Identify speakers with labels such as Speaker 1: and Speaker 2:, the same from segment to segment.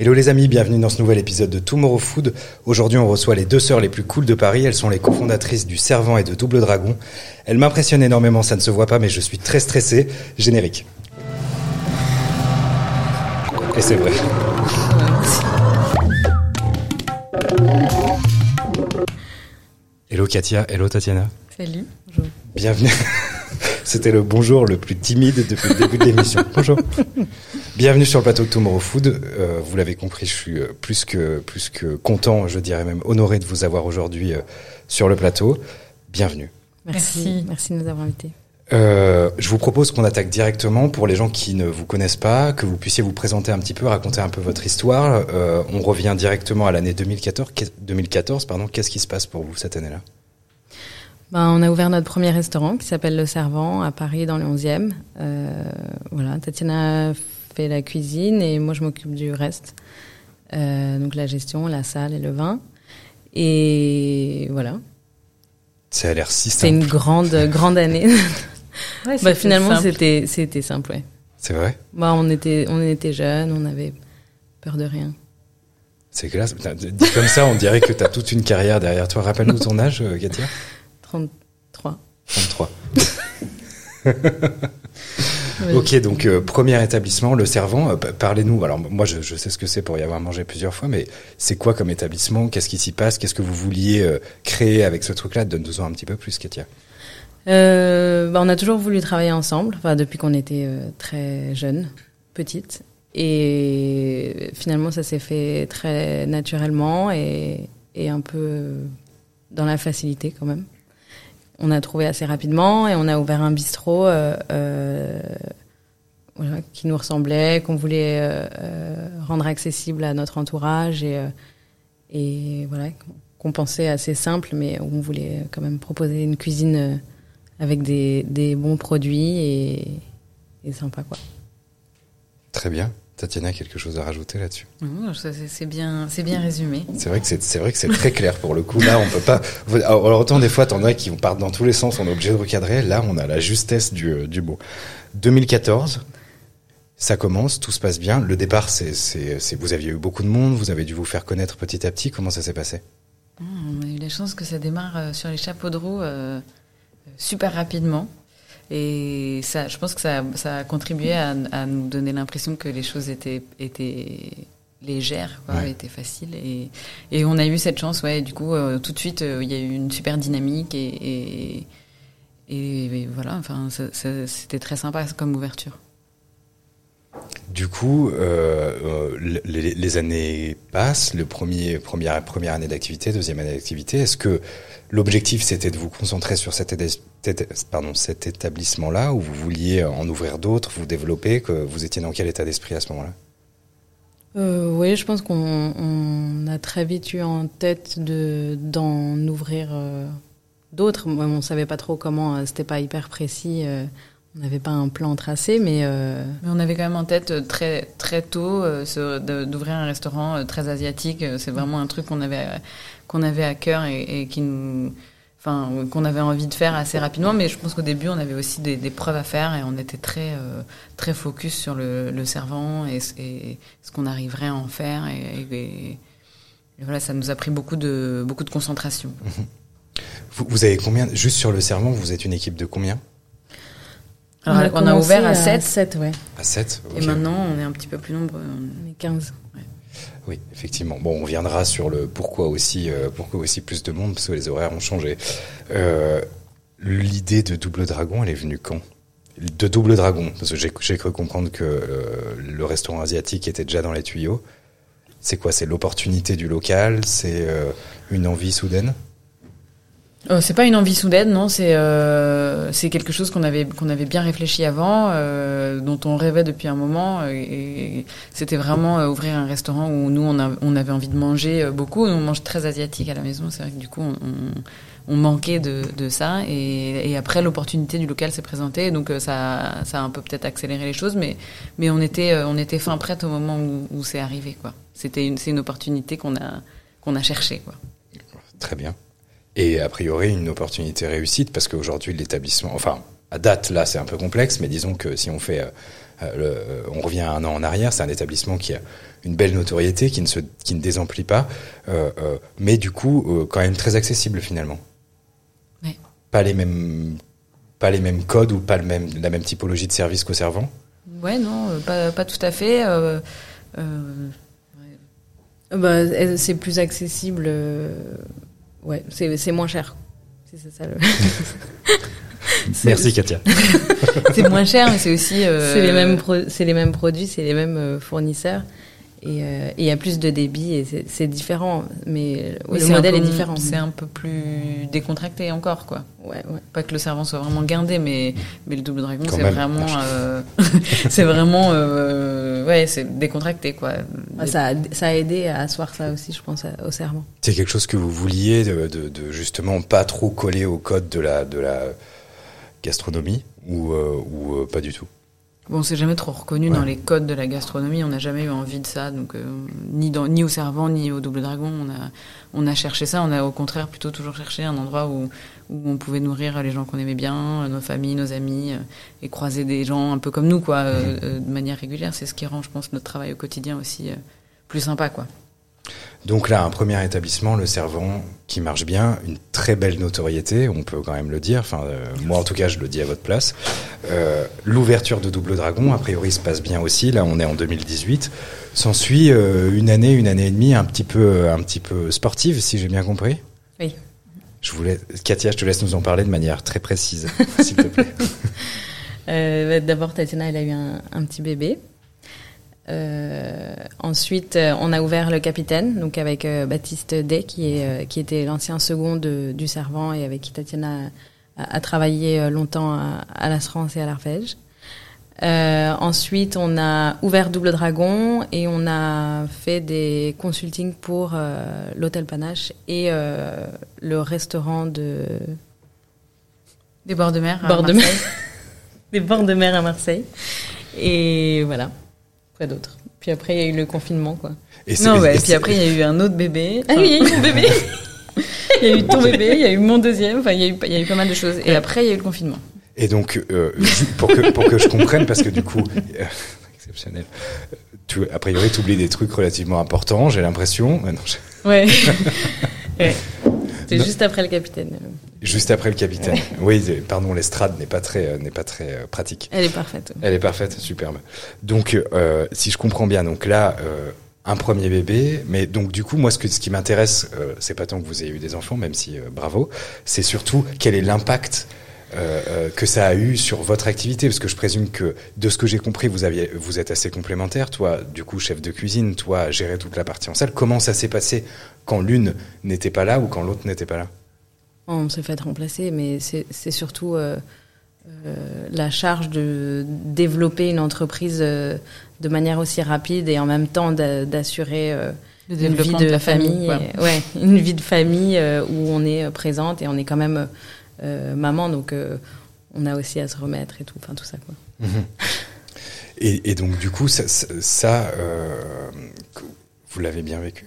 Speaker 1: Hello les amis, bienvenue dans ce nouvel épisode de Tomorrow Food. Aujourd'hui on reçoit les deux sœurs les plus cool de Paris, elles sont les cofondatrices du Servant et de Double Dragon. Elles m'impressionnent énormément, ça ne se voit pas mais je suis très stressé. Générique. Et c'est vrai. Hello Katia, hello Tatiana.
Speaker 2: Salut, bonjour.
Speaker 1: Bienvenue. C'était le bonjour le plus timide depuis le début de l'émission. Bonjour. Bienvenue sur le plateau de Tomorrow Food. Euh, vous l'avez compris, je suis euh, plus que plus que content, je dirais même honoré de vous avoir aujourd'hui euh, sur le plateau. Bienvenue.
Speaker 2: Merci, merci, de nous avoir invités.
Speaker 1: Euh, je vous propose qu'on attaque directement pour les gens qui ne vous connaissent pas, que vous puissiez vous présenter un petit peu, raconter un peu votre histoire. Euh, on revient directement à l'année 2014. 2014, pardon. Qu'est-ce qui se passe pour vous cette année-là?
Speaker 2: Ben, on a ouvert notre premier restaurant qui s'appelle Le Servant à Paris dans le 11e. Euh, voilà, Tatiana fait la cuisine et moi je m'occupe du reste. Euh, donc la gestion, la salle et le vin. Et voilà.
Speaker 1: Ça a l'air si simple.
Speaker 2: C'est une grande grande année. ouais, bah, finalement c'était c'était simple, ouais.
Speaker 1: C'est vrai?
Speaker 2: Bah on était on était jeunes, on avait peur de rien.
Speaker 1: C'est classe. Dit comme ça, on dirait que tu as toute une carrière derrière toi. Rappelle-nous ton âge, Katia.
Speaker 2: 33.
Speaker 1: 33. Ok, donc euh, premier établissement, le Servant. Euh, Parlez-nous. Alors moi, je, je, sais ce que c'est pour y avoir mangé plusieurs fois, mais c'est quoi comme établissement? Qu'est-ce qui s'y passe? Qu'est-ce que vous vouliez euh, créer avec ce truc-là? Donne-nous un petit peu plus, Katia.
Speaker 2: Bah, on a toujours voulu travailler ensemble, enfin, depuis qu'on était très jeunes, petites. Et finalement, ça s'est fait très naturellement et, et un peu dans la facilité quand même on a trouvé assez rapidement et on a ouvert un bistrot euh, euh, voilà, qui nous ressemblait, qu'on voulait euh, rendre accessible à notre entourage et, et voilà, qu'on pensait assez simple, mais on voulait quand même proposer une cuisine avec des, des bons produits et, et sympa quoi.
Speaker 1: Très bien. Tatiana, quelque chose à rajouter là-dessus?
Speaker 3: C'est bien, c'est bien résumé.
Speaker 1: C'est vrai que c'est vrai que c'est très clair pour le coup. Là, on peut pas. Alors autant des fois, t'en as qui partent dans tous les sens, on est obligé de recadrer. Là, on a la justesse du euh, du mot. 2014, ça commence, tout se passe bien. Le départ, c'est vous aviez eu beaucoup de monde, vous avez dû vous faire connaître petit à petit. Comment ça s'est passé?
Speaker 3: Mmh, On a eu la chance que ça démarre euh, sur les chapeaux de roue euh, super rapidement. Et ça, je pense que ça, ça a contribué à, à nous donner l'impression que les choses étaient, étaient légères, quoi, ouais. étaient faciles. Et, et on a eu cette chance, ouais. Du coup, euh, tout de suite, euh, il y a eu une super dynamique et, et, et voilà. Enfin, c'était très sympa comme ouverture.
Speaker 1: Du coup, euh, les, les, années passent, le premier, première, première année d'activité, deuxième année d'activité. Est-ce que l'objectif c'était de vous concentrer sur cet, pardon, cet établissement-là ou vous vouliez en ouvrir d'autres, vous développer, que vous étiez dans quel état d'esprit à ce moment-là?
Speaker 2: Euh, Oui, je pense qu'on on a très vite eu en tête de d'en ouvrir euh, d'autres. On savait pas trop comment, euh, c'était pas hyper précis. Euh, on n'avait pas un plan tracé, mais, euh...
Speaker 3: mais on avait quand même en tête très très tôt euh, d'ouvrir un restaurant euh, très asiatique. C'est vraiment un truc qu'on avait qu'on avait à cœur et, et qui nous, enfin, qu'on avait envie de faire assez rapidement. Mais je pense qu'au début, on avait aussi des, des, preuves à faire et on était très euh, très focus sur le, le servant et, et, ce qu'on arriverait à en faire. Et, et, voilà, ça nous a pris beaucoup de beaucoup de concentration.
Speaker 1: Vous, vous avez combien juste sur le servant Vous êtes une équipe de combien?
Speaker 3: Alors, on a, on a ouvert à 7.
Speaker 2: 7 ouais.
Speaker 1: À 7
Speaker 3: okay. Et maintenant, on est un petit peu plus nombreux.
Speaker 2: On est 15.
Speaker 3: Ouais.
Speaker 1: Oui, effectivement. Bon, on viendra sur le pourquoi aussi, euh, pourquoi aussi plus de monde, parce que les horaires ont changé. Euh, L'idée de Double Dragon, elle est venue quand? De Double Dragon, parce que j'ai cru comprendre que euh, le restaurant asiatique était déjà dans les tuyaux. C'est quoi? C'est l'opportunité du local? C'est une envie soudaine?
Speaker 3: Euh, c'est pas une envie soudaine, non. C'est euh, c'est quelque chose qu'on avait qu'on avait bien réfléchi avant, euh, dont on rêvait depuis un moment. Et, et c'était vraiment euh, ouvrir un restaurant où nous on, on avait envie de manger euh, beaucoup. On mange très asiatique à la maison. C'est vrai que du coup on, on, manquait de, de ça. Et, et après l'opportunité du local s'est présentée, donc euh, ça ça a un peu peut-être accéléré les choses, mais mais on était on était fin prête au moment où, où c'est arrivé quoi. C'était une c'est une opportunité qu'on a qu'on a cherché quoi.
Speaker 1: Très bien. Et a priori, une opportunité réussite parce qu'aujourd'hui, l'établissement, enfin, à date, là, c'est un peu complexe, mais disons que si on fait Euh, on revient un an en arrière, c'est un établissement qui a une belle notoriété, qui ne se, qui ne désemplit pas, mais du coup quand même très accessible finalement. Pas les mêmes, pas les mêmes codes ou pas le même, la même typologie de service qu'au servant.
Speaker 3: Ouais, non, pas, pas tout à fait.
Speaker 2: Bah, c'est plus accessible. Ouais, c'est moins cher. C'est ça le.
Speaker 1: Merci Katia.
Speaker 3: c'est moins cher, mais c'est aussi.
Speaker 2: Euh... C'est les mêmes, c'est les mêmes produits, c'est les mêmes euh, fournisseurs. Euh, et il y a plus de débit et c'est différent, mais le modèle est différent.
Speaker 3: C'est un peu plus décontracté encore, quoi.
Speaker 2: Ouais, ouais.
Speaker 3: Pas que le servant soit vraiment guindé, mais mais le double dragon, c'est vraiment, euh, c'est vraiment, euh, ouais, c'est décontracté, quoi.
Speaker 2: Ah, ça, a, ça a aidé à asseoir ça aussi, je pense, au serment.
Speaker 1: C'est quelque chose que vous vouliez de, de, de, justement pas trop coller au code de la de la gastronomie ou ou pas du tout?
Speaker 3: Bon, on s'est jamais trop reconnu dans les codes de la gastronomie. On n'a jamais eu envie de ça, donc euh, ni dans, ni au servant ni au double dragon. On a on a cherché ça. On a au contraire plutôt toujours cherché un endroit où où on pouvait nourrir les gens qu'on aimait bien, nos familles, nos amis, euh, et croiser des gens un peu comme nous, quoi, euh, de manière régulière. C'est ce qui rend, je pense, notre travail au quotidien aussi plus sympa, quoi.
Speaker 1: Donc là, un premier établissement, le Servant, qui marche bien, une très belle notoriété, on peut quand même le dire. Enfin, euh, moi en tout cas, je le dis à votre place. Euh, L'ouverture de Double Dragon, a priori, se passe bien aussi. Là, on est en 2018. S'ensuit euh, une année, une année et demie, un petit peu, un petit peu sportive, si j'ai bien compris.
Speaker 2: Oui.
Speaker 1: Je voulais, Katia, je te laisse nous en parler de manière très précise, s'il te plaît.
Speaker 2: D'abord, Tatiana, elle a eu un, un petit bébé. Euh, ensuite, euh, on a ouvert le Capitaine, donc avec euh, Baptiste Day, qui, est, qui était l'ancien second du Servant et avec qui Tatiana a, travaillé longtemps à, à la France et à l'Arpège. ensuite, on a ouvert Double Dragon et on a fait des consultings pour l'hôtel Panache et le restaurant de
Speaker 3: des bords de mer,
Speaker 2: bords de mer, des bords de mer à Marseille. Et voilà d'autres. Puis après, il y a eu le confinement, quoi.
Speaker 3: Et non, ouais, puis après, il y a eu un autre bébé.
Speaker 2: Ah oui, il y a eu mon bébé.
Speaker 3: il y a eu ton bébé, il y a eu mon deuxième. Enfin, il y a eu, il y a eu pas mal de choses. Et après, il y a eu le confinement.
Speaker 1: Et donc, euh, pour, que, pour que je comprenne, parce que du coup, euh, exceptionnel. Tu, a priori, tu oublies des trucs relativement importants, j'ai l'impression.
Speaker 2: non, Ouais. ouais. C'est juste après le capitaine.
Speaker 1: Juste après le capitaine. oui, pardon, l'estrade n'est pas très, euh, n'est pas très euh, pratique.
Speaker 2: Elle est parfaite.
Speaker 1: Elle est parfaite, superbe. Donc, euh, si je comprends bien, donc là, euh, un premier bébé, mais donc du coup, moi, ce, que, ce qui m'intéresse, euh, c'est pas tant que vous ayez eu des enfants, même si bravo, c'est surtout quel est l'impact que ça a eu sur votre activité, parce que je présume que de ce que j'ai compris, vous aviez, vous êtes assez complémentaires. Toi, du coup, chef de cuisine, toi, gérer toute la partie en salle. Comment ça s'est passé quand l'une n'était pas là ou quand l'autre n'était pas là?
Speaker 2: On s'est fait remplacer, mais c'est surtout euh, euh, la charge de développer une entreprise euh, de manière aussi rapide et en même temps d'assurer une vie de, famille, ouais. une vie de famille où on est présente et on est quand même maman, donc on a aussi à se remettre et tout, enfin tout ça quoi.
Speaker 1: Mhm. Et, donc du coup, ça vous l'avez bien vécu?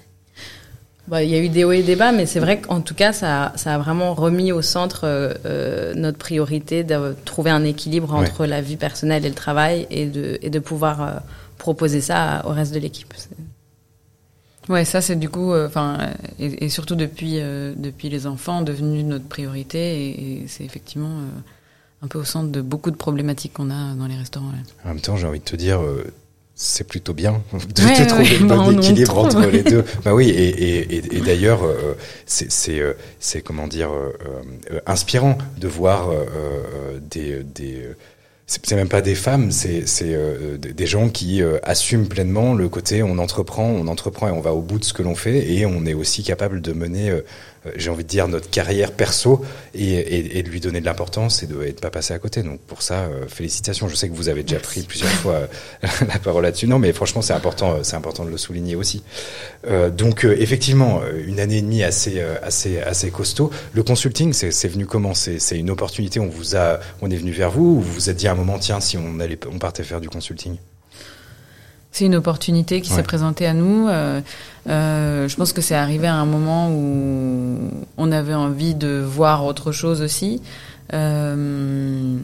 Speaker 2: Bah, il y a eu des hauts et des bas, mais c'est vrai qu'en tout cas, ça, ça a vraiment remis au centre euh, euh notre priorité de trouver un équilibre entre la vie personnelle et le travail et de, et de pouvoir euh, proposer ça au reste de l'équipe.
Speaker 3: Ouais, ça c'est du coup, euh, enfin, et, et, surtout depuis depuis les enfants, devenu notre priorité, et, et c'est effectivement un peu au centre de beaucoup de problématiques qu'on a dans les restaurants.
Speaker 1: En même temps, j'ai envie de te dire, c'est plutôt bien de, trouver le bon bah, équilibre entre les deux. Bah oui, et, et, et, d'ailleurs, euh, c'est c'est euh, c'est comment dire euh, inspirant de voir des des c'est même pas des femmes, c'est c'est des gens qui assument pleinement le côté on entreprend, on entreprend et on va au bout de ce que l'on fait et on est aussi capable de mener j'ai envie de dire, notre carrière perso et, et, de lui donner de l'importance et de ne pas passer à côté. Donc pour ça, euh, félicitations. Je sais que vous avez déjà pris plusieurs fois euh, la parole là-dessus. Non, mais franchement, c'est important, c'est important de le souligner aussi. Euh, donc effectivement, une année et demie assez, assez, assez costaud. Le consulting, c'est venu comment? C'est une opportunité. On vous a, on est venu vers vous ou vous vous êtes dit à un moment, tiens, si on allait, on partait faire du consulting?
Speaker 3: C'est une opportunité qui s'est présentée à nous. Euh, euh, je pense que c'est arrivé à un moment où on avait envie de voir autre chose aussi. Euh,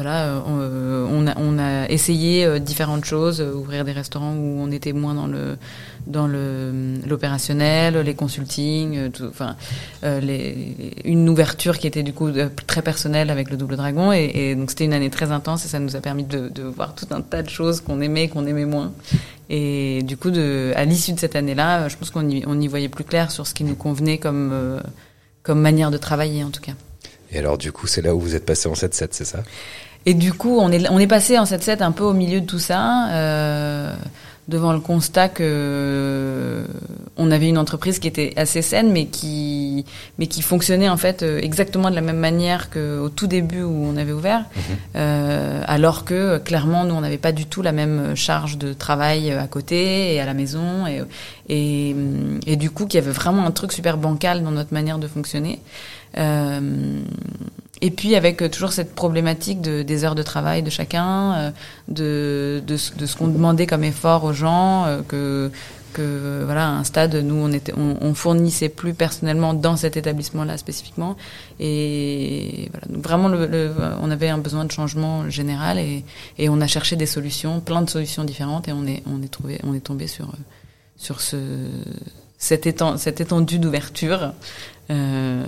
Speaker 3: voilà, on, a, on a essayé différentes choses, ouvrir des restaurants où on était moins dans le dans le l'opérationnel, les consulting, tout, enfin une ouverture qui était du coup très personnelle avec le Double Dragon. Et, donc c'était une année très intense et ça nous a permis de, voir tout un tas de choses qu'on aimait, qu'on aimait moins. Et du coup, à l'issue de cette année-là, je pense qu'on y, on y voyait plus clair sur ce qui nous convenait comme, euh, comme manière de travailler, en tout cas.
Speaker 1: Et alors, du coup, c'est là où vous êtes passé en 7-7, c'est ça?
Speaker 3: Et du coup, on est, on est passé en 7-7 un peu au milieu de tout ça. Euh, devant le constat que on avait une entreprise qui était assez saine, mais qui mais qui fonctionnait en fait euh, exactement de la même manière qu'au tout début où on avait ouvert, mhm. euh, alors que clairement nous on n'avait pas du tout la même charge de travail à côté et à la maison et et, et du coup qu'il y avait vraiment un truc super bancal dans notre manière de fonctionner. Euh, et puis avec euh, toujours cette problématique de, des heures de travail de chacun, euh, de, de, de ce qu'on demandait comme effort aux gens, euh, que que voilà à un stade nous on était on, on fournissait plus personnellement dans cet établissement là spécifiquement. Et voilà vraiment le, le, on avait un besoin de changement général et, et on a cherché des solutions plein de solutions différentes et on est on est trouvé on est tombé sur sur ce cette étendue d'ouverture
Speaker 2: euh...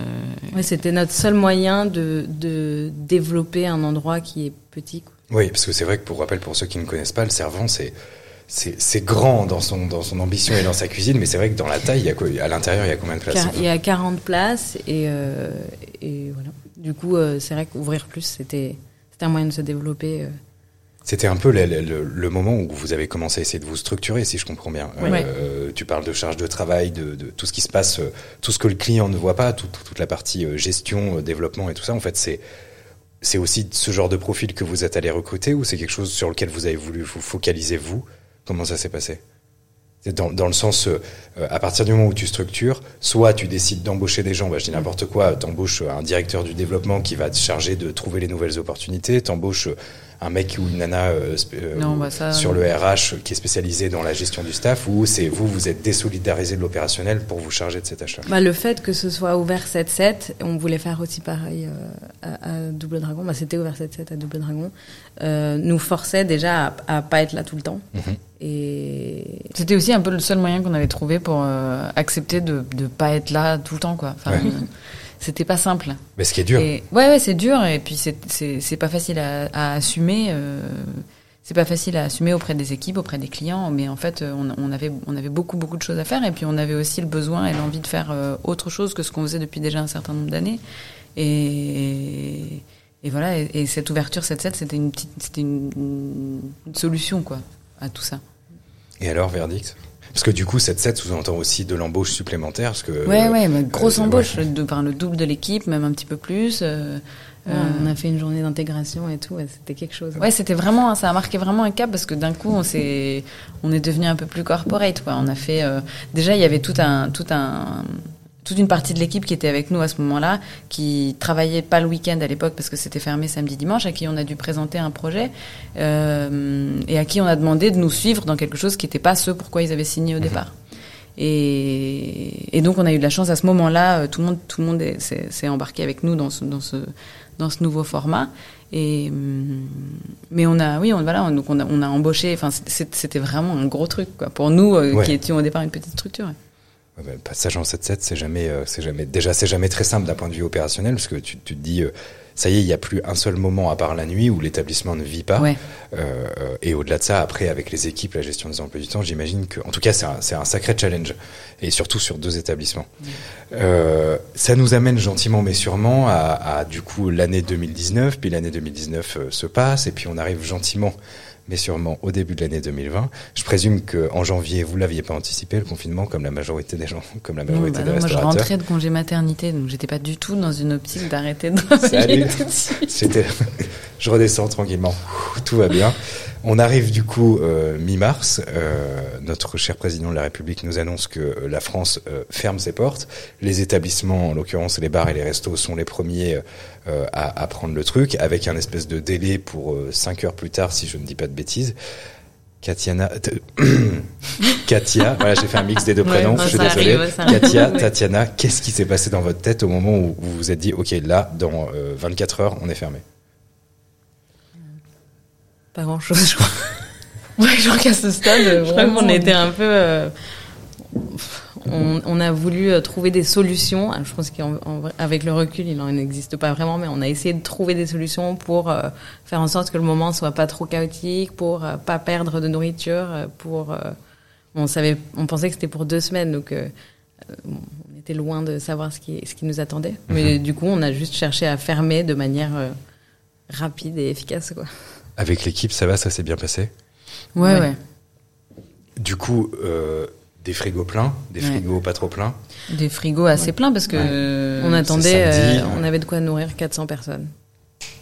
Speaker 2: Ouais, C'était notre seul moyen de, de développer un endroit qui est petit. Quoi.
Speaker 1: Oui, parce que c'est vrai que pour rappel, pour ceux qui ne connaissent pas, le Servant, c'est c'est grand dans son, dans son ambition et dans sa cuisine, mais c'est vrai que dans la taille, il y a quoi, à l'intérieur, il y a combien de places?
Speaker 2: Il y a 40 places et, euh, et voilà. Du coup, euh, c'est vrai qu'ouvrir plus, c'était un moyen de se développer. Euh.
Speaker 1: C'était un peu le, le, le, moment où vous avez commencé à essayer de vous structurer, si je comprends bien.
Speaker 2: Ouais.
Speaker 1: Euh, tu parles de charge de travail, de, de, tout ce qui se passe, euh, tout ce que le client ne voit pas, tout, toute la partie euh, gestion, développement et tout ça. En fait, c'est c'est aussi ce genre de profil que vous êtes allé recruter ou c'est quelque chose sur lequel vous avez voulu vous focaliser vous? Comment ça s'est passé? Dans, dans, le sens, euh, à partir du moment où tu structures, soit tu décides d'embaucher des gens, bah, je dis n'importe quoi, t'embauches un directeur du développement qui va te charger de trouver les nouvelles opportunités, t'embauches un mec ou une nana euh,
Speaker 3: non, bah ça,
Speaker 1: sur le RH qui est spécialisé dans la gestion du staff ou c'est vous, vous êtes désolidarisé de l'opérationnel pour vous charger de cette achat
Speaker 2: bah, Le fait que ce soit ouvert 7-7, on voulait faire aussi pareil euh, à, à, Double Dragon, bah, c'était ouvert 7-7 à Double Dragon, euh, nous forçait déjà à, à pas être là tout le temps.
Speaker 1: Mm -hmm.
Speaker 2: Et
Speaker 3: c'était aussi un peu le seul moyen qu'on avait trouvé pour euh, accepter de ne pas être là tout le temps. quoi. Enfin,
Speaker 1: Ouais.
Speaker 3: C'était pas simple.
Speaker 1: Mais ce qui est dur.
Speaker 3: Et, ouais, ouais, c'est dur et puis c'est c'est pas facile à, à assumer. Euh, c'est pas facile à assumer auprès des équipes, auprès des clients, mais en fait, on, on, avait on avait beaucoup beaucoup de choses à faire et puis on avait aussi le besoin et l'envie de faire euh, autre chose que ce qu'on faisait depuis déjà un certain nombre d'années. Et, et voilà, et, et, cette ouverture 7-7, c'était une petite, c'était une, une solution quoi à tout ça.
Speaker 1: Et alors, verdict? Parce que du coup, 7-7 sous-entend aussi de l'embauche supplémentaire. Parce que,
Speaker 3: ouais, ouais, mais grosse euh, embauche, ouais. de, enfin, le double de l'équipe, même un petit peu plus. Euh,
Speaker 2: ouais, euh, on a fait une journée d'intégration et tout, c'était quelque chose.
Speaker 3: Ouais, c'était vraiment, ça a marqué vraiment un cap parce que d'un coup, on s'est, on est devenu un peu plus corporate, quoi. On a fait, euh, déjà, il y avait tout un, tout un, toute une partie de l'équipe qui était avec nous à ce moment-là, qui travaillait pas le week-end à l'époque parce que c'était fermé samedi dimanche, à qui on a dû présenter un projet euh, et à qui on a demandé de nous suivre dans quelque chose qui n'était pas ce pourquoi ils avaient signé au mmh. départ. Et, et, donc on a eu de la chance à ce moment-là, tout le monde, tout le monde s'est embarqué avec nous dans ce, dans ce, dans ce nouveau format. Et mais on a, oui, on, voilà, donc on a, on a embauché. Enfin, c'était vraiment un gros truc quoi pour nous euh,
Speaker 1: ouais.
Speaker 3: qui étions au départ une petite structure.
Speaker 1: Ouais, bah, passage en 7-7, c'est jamais, euh, c'est jamais, déjà, c'est jamais très simple d'un point de vue opérationnel, parce que tu, tu te dis, euh, ça y est, il n'y a plus un seul moment à part la nuit où l'établissement ne vit pas.
Speaker 3: Ouais.
Speaker 1: Euh, et au-delà de ça, après, avec les équipes, la gestion des emplois du temps, j'imagine que, en tout cas, c'est un, c'est un sacré challenge. Et surtout sur deux établissements. Euh, ça nous amène gentiment mais sûrement à, à du coup, l'année 2019, puis l'année 2019 euh, se passe, et puis on arrive gentiment mais sûrement au début de l'année 2020. Je présume qu'en janvier, vous l'aviez pas anticipé, le confinement, comme la majorité des gens, comme la majorité
Speaker 3: non,
Speaker 1: des
Speaker 3: bah non,
Speaker 1: restaurateurs.
Speaker 3: Moi, je rentrais de congé maternité, donc j'étais pas du tout dans une optique d'arrêter de travailler tout de suite.
Speaker 1: Je redescends tranquillement. Tout va bien. On arrive du coup euh, mi-mars. Euh, notre cher président de la République nous annonce que la France euh, ferme ses portes. Les établissements, en l'occurrence les bars et les restos, sont les premiers euh, à, à, prendre le truc, avec un espèce de délai pour euh, cinq heures plus tard, si je ne dis pas de bêtises. Katiana, Katia, voilà, j'ai fait un mix des deux prénoms,
Speaker 3: ouais,
Speaker 1: je suis désolé. Arrive, Katia, Tatiana, qu'est-ce qui s'est passé dans votre tête au moment où vous vous êtes dit, ok, là, dans 24 heures, on est fermé?
Speaker 2: Pas grand chose, je crois.
Speaker 3: Ouais, je crois qu'à ce stade,
Speaker 2: Je crois qu'on était un peu. euh, on, on a voulu euh, trouver des solutions. Ah, Je pense qu'avec le recul, il n'en existe pas vraiment, mais on a essayé de trouver des solutions pour euh, faire en sorte que le moment soit pas trop chaotique, pour euh, pas perdre de nourriture, pour. euh, on savait, on pensait que c'était pour deux semaines, donc on était loin de savoir ce qui, ce qui nous attendait. Mais du coup, on a juste cherché à fermer de manière euh, rapide et efficace, quoi.
Speaker 1: Avec l'équipe, ça va, ça s'est bien passé?
Speaker 3: Ouais,
Speaker 2: Ouais.
Speaker 3: ouais.
Speaker 1: Du coup, euh, des frigos pleins, des
Speaker 3: Ouais.
Speaker 1: frigos pas trop pleins?
Speaker 3: Des frigos assez pleins parce que. euh,
Speaker 2: on attendait,
Speaker 1: samedi,
Speaker 2: euh, on avait de quoi nourrir 400 personnes.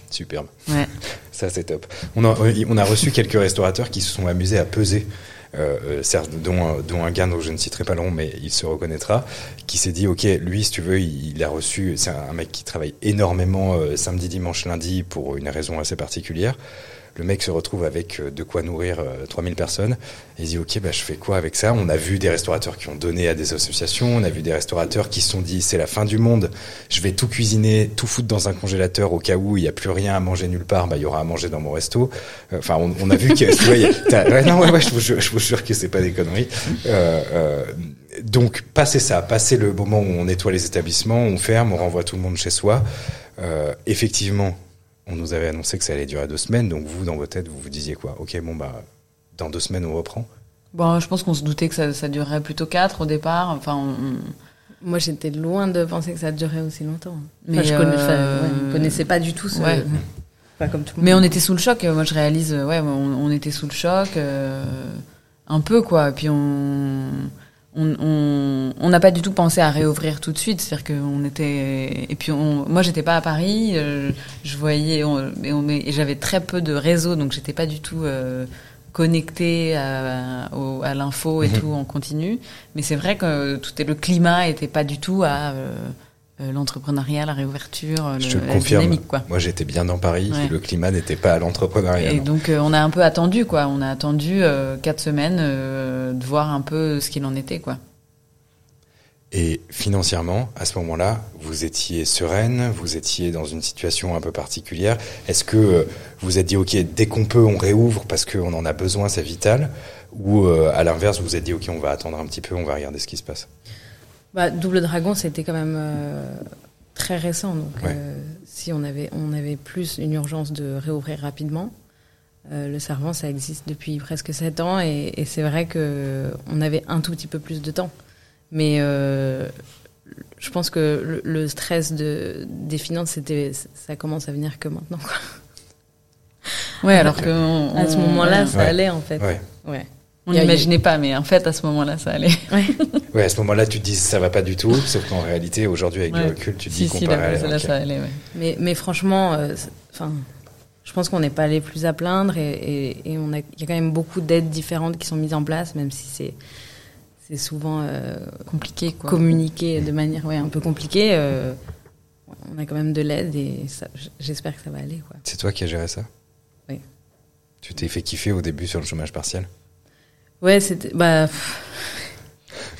Speaker 1: Superbe.
Speaker 3: Ouais.
Speaker 1: Ça, c'est top. On a, on a reçu quelques restaurateurs qui se sont amusés à peser. Euh, euh, certes, dont, un- dont un gars dont je ne citerai pas le nom, mais il se reconnaîtra, qui s'est dit, ok, lui, si tu veux, il, il a reçu, c'est un, un mec qui travaille énormément euh, samedi, dimanche, lundi pour une raison assez particulière. Le mec se retrouve avec euh, de quoi nourrir euh, 3000 personnes et il dit ok bah je fais quoi avec ça? On a vu des restaurateurs qui ont donné à des associations, on a vu des restaurateurs qui se sont dit c'est la fin du monde, je vais tout cuisiner, tout foutre dans un congélateur au cas où il n'y a plus rien à manger nulle part, bah il y aura à manger dans mon resto. Euh, Enfin on, a vu que ouais, non je vous jure, je vous jure que c'est pas des conneries. Euh, euh, donc passer ça, passer le moment où on nettoie les établissements, on ferme, on renvoie tout le monde chez soi. Euh, effectivement, on nous avait annoncé que ça allait durer deux semaines, donc vous, dans votre tête, vous vous disiez quoi? Ok, bon, bah, dans deux semaines, on reprend.
Speaker 3: Bon, je pense qu'on se doutait que ça, ça durerait plutôt quatre au départ. Enfin, on-
Speaker 2: Moi, j'étais loin de penser que ça durait aussi longtemps.
Speaker 3: Mais,
Speaker 2: je connais,
Speaker 3: euh,
Speaker 2: ouais, je connaissais pas du tout ce.
Speaker 3: Ouais.
Speaker 2: Pas comme tout le
Speaker 3: Mais on était sous le choc. Moi, je réalise, ouais, on, on était sous le choc, euh, un peu quoi. Et puis on, on, n'a pas du tout pensé à réouvrir tout de suite. C'est-à-dire qu'on était, et puis on, moi, j'étais pas à Paris. euh, je voyais, on, et, on- et j'avais très peu de réseau, donc j'étais pas du tout euh, connectée à, à l'info et
Speaker 1: Mhm.
Speaker 3: tout en continu. Mais c'est vrai que tout est, le climat était pas du tout à euh, l'entrepreneuriat, la réouverture,
Speaker 1: Je
Speaker 3: le-
Speaker 1: te le
Speaker 3: la
Speaker 1: confirme.
Speaker 3: dynamique, quoi.
Speaker 1: Moi, j'étais bien dans Paris,
Speaker 3: Ouais.
Speaker 1: et le climat n'était pas à l'entrepreneuriat.
Speaker 3: Et
Speaker 1: non.
Speaker 3: donc euh, on a un peu attendu quoi. On a attendu euh, quatre semaines euh, de voir un peu ce qu'il en était quoi.
Speaker 1: Et financièrement, à ce moment-là, vous étiez sereine, vous étiez dans une situation un peu particulière. Est-ce que euh, vous êtes dit, OK, dès qu'on peut, on réouvre parce qu'on en a besoin, c'est vital? Ou euh, à l'inverse, vous vous êtes dit, OK, on va attendre un petit peu, on va regarder ce qui se passe?
Speaker 2: Bah, Double Dragon, c'était quand même euh, très récent. Donc,
Speaker 1: Ouais.
Speaker 2: euh, si on avait, on avait plus une urgence de réouvrir rapidement. Euh, le servant, ça existe depuis presque sept ans et, et c'est vrai que on avait un tout petit peu plus de temps. Mais euh, je pense que le, le stress de, des finances, c'était, ça commence à venir que maintenant. Quoi.
Speaker 3: Ouais, alors que on-
Speaker 2: À ce moment-là, ça allait en fait.
Speaker 1: Ouais.
Speaker 2: Ouais.
Speaker 3: On n'imaginait pas, mais en fait à ce moment-là ça allait.
Speaker 1: Ouais, à ce moment-là, tu te dis, ça va pas du tout, sauf qu'en réalité, aujourd'hui, avec
Speaker 3: Ouais.
Speaker 1: du recul, tu te
Speaker 3: si
Speaker 1: dis,
Speaker 3: si,
Speaker 1: comparé
Speaker 3: là,
Speaker 1: à
Speaker 3: là,
Speaker 1: ok.
Speaker 3: ça allait. Ouais.
Speaker 2: Mais, mais franchement, euh, enfin, je pense qu'on n'est pas les plus à plaindre et, et, et on a, il y a quand même beaucoup d'aides différentes qui sont mises en place, même si c'est c'est souvent euh,
Speaker 3: Compliqué quoi.
Speaker 2: communiqué de manière ouais, un peu compliquée. euh, on a quand même de l'aide et j'espère que ça va aller.
Speaker 1: C'est toi qui as géré ça?
Speaker 2: Oui.
Speaker 1: Tu t'es fait kiffer au début sur le chômage partiel?
Speaker 2: Ouais, c'était bah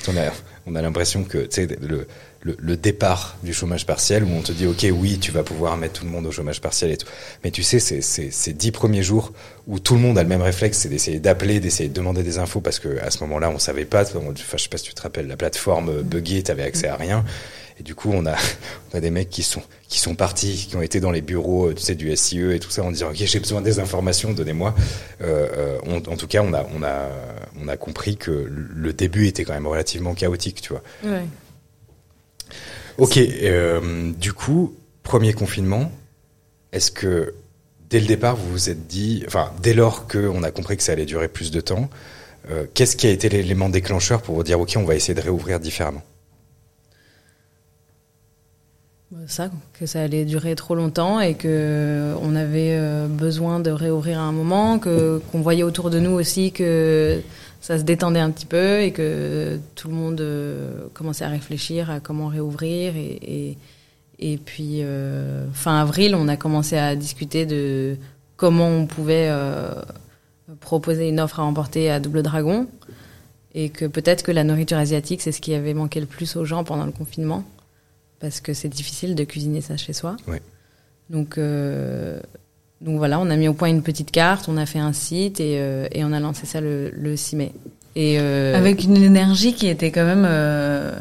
Speaker 1: on a, on a l'impression que tu le, le, le départ du chômage partiel où on te dit ok oui tu vas pouvoir mettre tout le monde au chômage partiel et tout. Mais tu sais c'est ces dix premiers jours où tout le monde a le même réflexe c'est d'essayer d'appeler d'essayer de demander des infos parce que à ce moment-là on savait pas. Enfin, je sais pas si tu te rappelles la plateforme euh, buggée t'avais accès à rien et du coup on a on a des mecs qui sont qui sont partis qui ont été dans les bureaux euh, tu sais du SIE et tout ça en disant ok j'ai besoin des informations donnez-moi. Euh, euh, on- en tout cas on a on a on a compris que le début était quand même relativement chaotique tu vois.
Speaker 2: Ouais.
Speaker 1: Ok, euh, du coup, premier confinement, est-ce que dès le départ vous vous êtes dit, enfin dès lors qu'on a compris que ça allait durer plus de temps, euh, qu'est-ce qui a été l'élément déclencheur pour vous dire ok on va essayer de réouvrir différemment
Speaker 2: Bah, Ça, que ça allait durer trop longtemps et que on avait euh, besoin de réouvrir à un moment, que qu'on voyait autour de nous aussi que ça se détendait un petit peu et que tout le monde euh, commençait à réfléchir à comment réouvrir et et, et puis euh, fin avril, on a commencé à discuter de comment on pouvait euh, proposer une offre à emporter à Double Dragon et que peut-être que la nourriture asiatique c'est ce qui avait manqué le plus aux gens pendant le confinement parce que c'est difficile de cuisiner ça chez soi.
Speaker 1: Ouais.
Speaker 2: Donc, euh, donc voilà, on a mis au point une petite carte, on a fait un site et, euh, et on a lancé ça le, le 6 mai. Et euh,
Speaker 3: Avec une énergie qui était quand même, euh,